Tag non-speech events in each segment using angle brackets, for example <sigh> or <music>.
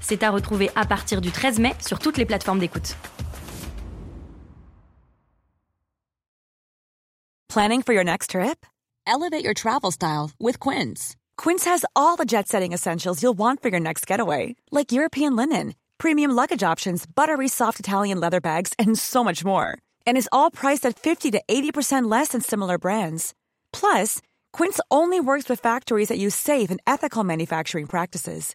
C'est à retrouver à partir du 13 mai sur toutes les plateformes d'écoute. Planning for your next trip? Elevate your travel style with Quince. Quince has all the jet setting essentials you'll want for your next getaway, like European linen, premium luggage options, buttery soft Italian leather bags, and so much more. And is all priced at 50 to 80% less than similar brands. Plus, Quince only works with factories that use safe and ethical manufacturing practices.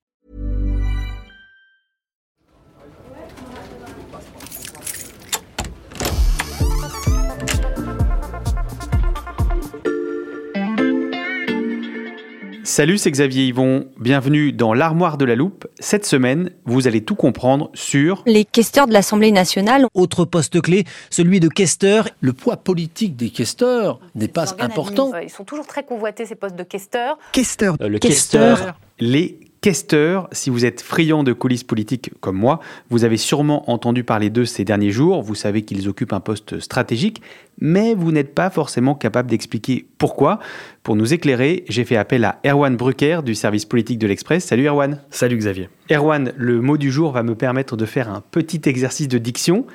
Salut, c'est Xavier Yvon. Bienvenue dans l'armoire de la loupe. Cette semaine, vous allez tout comprendre sur les questeurs de l'Assemblée nationale. Autre poste clé, celui de questeur. Le poids politique des questeurs n'est pas important. Ils sont toujours très convoités, ces postes de questeurs. Questeur. le questeur. Les questeurs. Si vous êtes friand de coulisses politiques comme moi, vous avez sûrement entendu parler d'eux ces derniers jours. Vous savez qu'ils occupent un poste stratégique, mais vous n'êtes pas forcément capable d'expliquer pourquoi. Pour nous éclairer, j'ai fait appel à Erwan Brucker du service politique de l'Express. Salut Erwan. Salut Xavier. Erwan, le mot du jour va me permettre de faire un petit exercice de diction.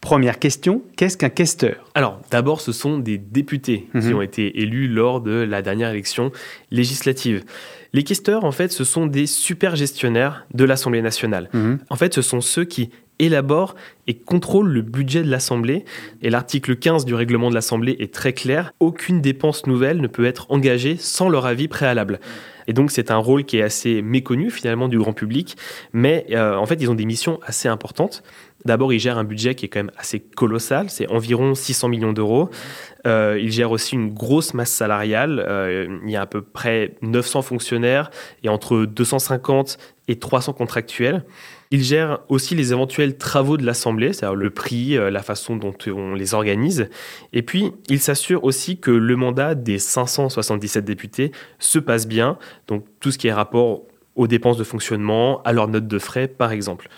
Première question, qu'est-ce qu'un questeur? Alors, d'abord, ce sont des députés qui Mhm. ont été élus lors de la dernière élection législative. Les questeurs, en fait, ce sont des super gestionnaires de l'Assemblée nationale. Mhm. En fait, ce sont ceux qui élaborent et contrôlent le budget de l'Assemblée. Et l'article 15 du règlement de l'Assemblée est très clair. Aucune dépense nouvelle ne peut être engagée sans leur avis préalable. Et donc, c'est un rôle qui est assez méconnu finalement du grand public. Mais euh, en fait, ils ont des missions assez importantes. D'abord, ils gèrent un budget qui est quand même assez colossal. C'est environ 600 millions d'euros. Euh, ils gèrent aussi une grosse masse salariale. Euh, il y a à peu près 900 fonctionnaires et entre 250 et 300 contractuels. Ils gèrent aussi les éventuels travaux de l'Assemblée, c'est-à-dire le prix, euh, la façon dont on les organise. Et puis, ils s'assurent aussi que le mandat des 577 députés se passe bien. Donc, tout ce qui est rapport aux dépenses de fonctionnement, à leurs notes de frais, par exemple.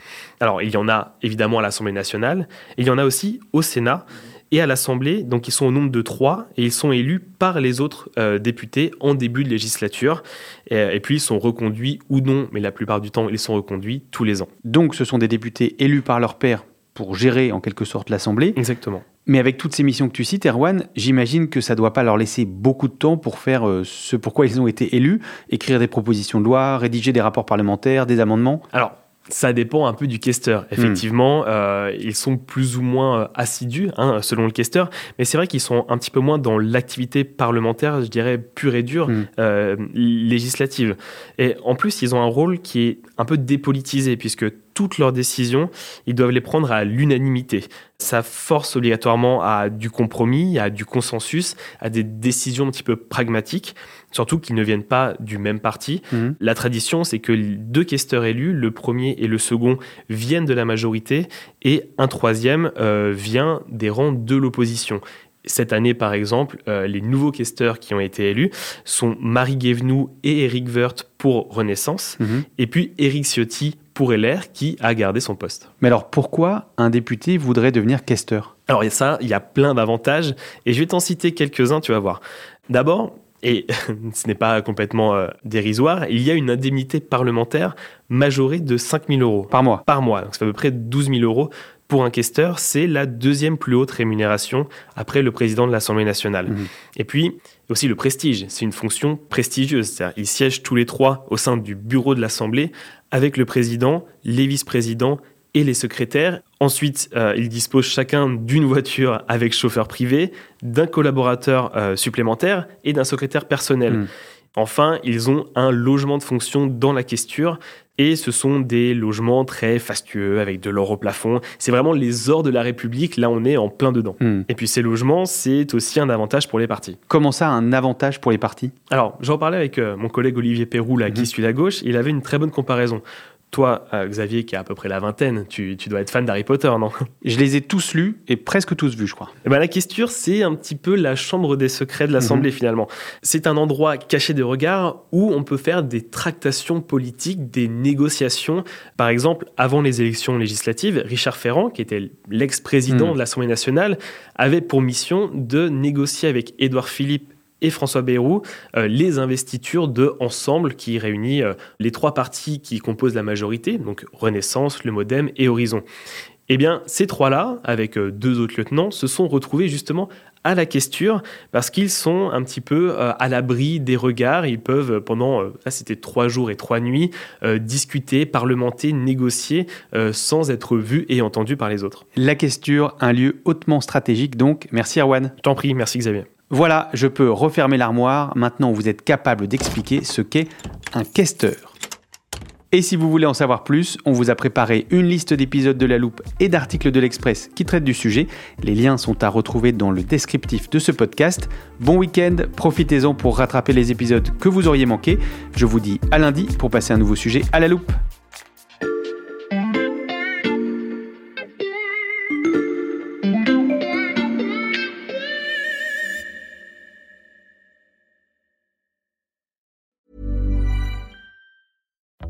Alors, il y en a évidemment à l'Assemblée nationale, il y en a aussi au Sénat et à l'Assemblée. Donc, ils sont au nombre de trois, et ils sont élus par les autres euh, députés en début de législature. Et, et puis, ils sont reconduits ou non, mais la plupart du temps, ils sont reconduits tous les ans. Donc ce sont des députés élus par leur père pour gérer en quelque sorte l'Assemblée. Exactement. Mais avec toutes ces missions que tu cites, Erwan, j'imagine que ça ne doit pas leur laisser beaucoup de temps pour faire euh, ce pourquoi ils ont été élus, écrire des propositions de loi, rédiger des rapports parlementaires, des amendements. Alors, ça dépend un peu du questeur. Effectivement, euh, ils sont plus ou moins euh, assidus, hein, selon le questeur, mais c'est vrai qu'ils sont un petit peu moins dans l'activité parlementaire, je dirais, pure et dure, Mm. euh, législative. Et en plus, ils ont un rôle qui est un peu dépolitisé, puisque toutes leurs décisions, ils doivent les prendre à l'unanimité. Ça force obligatoirement à du compromis, à du consensus, à des décisions un petit peu pragmatiques, surtout qu'ils ne viennent pas du même parti. Mhm. La tradition, c'est que deux questeurs élus, le premier et le second, viennent de la majorité et un troisième euh, vient des rangs de l'opposition. Cette année, par exemple, euh, les nouveaux questeurs qui ont été élus sont Marie Guévenoux et Éric Woerth pour Renaissance, Mhm. et puis Éric Ciotti pour LR qui a gardé son poste. Mais alors pourquoi un député voudrait devenir questeur? Alors, il y a ça, il y a plein d'avantages, et je vais t'en citer quelques-uns, tu vas voir. D'abord, et <laughs> ce n'est pas complètement euh, dérisoire, il y a une indemnité parlementaire majorée de 5 000 euros Par mois par mois. Donc, fait à peu près 12 000 euros pour un questeur. C'est la deuxième plus haute rémunération après le président de l'Assemblée nationale. Mhm. Et puis, aussi le prestige. C'est une fonction prestigieuse. Ils siègent tous les trois au sein du bureau de l'Assemblée avec le président, les vice-présidents et les secrétaires. Ensuite, euh, ils disposent chacun d'une voiture avec chauffeur privé, d'un collaborateur euh, supplémentaire et d'un secrétaire personnel. Mm. Enfin, ils ont un logement de fonction dans la questure et ce sont des logements très fastueux avec de l'or au plafond. C'est vraiment les ors de la République. Là, on est en plein dedans. Hmm. Et puis ces logements, c'est aussi un avantage pour les partis. Comment ça, un avantage pour les partis? Alors, j'en parlais avec euh, mon collègue Olivier Perrou, là, qui Mhm. suit la gauche. Il avait une très bonne comparaison. Toi, euh, Xavier, qui a à peu près la vingtaine, tu, tu dois être fan d'Harry Potter, non? Je les ai tous lus et presque tous vus, je crois. Eh ben, la questure, c'est un petit peu la chambre des secrets de l'Assemblée, finalement. C'est un endroit caché des regards où on peut faire des tractations politiques, des négociations. Par exemple, avant les élections législatives, Richard Ferrand, qui était l'ex-président Mhm. de l'Assemblée nationale, avait pour mission de négocier avec Édouard Philippe et François Bayrou euh, les investitures de Ensemble qui réunit euh, les trois partis qui composent la majorité, donc Renaissance, le Modem et Horizon. Eh bien, ces trois-là, avec euh, deux autres lieutenants, se sont retrouvés justement à la questure parce qu'ils sont un petit peu euh, à l'abri des regards. Ils peuvent, pendant, euh, là c'était trois jours et trois nuits, euh, discuter, parlementer, négocier sans être vus et entendus par les autres. La questure, un lieu hautement stratégique, donc merci Erwan. T'en prie, merci Xavier. Voilà, je peux refermer l'armoire. Maintenant, vous êtes capable d'expliquer ce qu'est un questeur. Et si vous voulez en savoir plus, on vous a préparé une liste d'épisodes de La Loupe et d'articles de l'Express qui traitent du sujet. Les liens sont à retrouver dans le descriptif de ce podcast. Bon week-end, profitez-en pour rattraper les épisodes que vous auriez manqués. Je vous dis à lundi pour passer un nouveau sujet à La Loupe.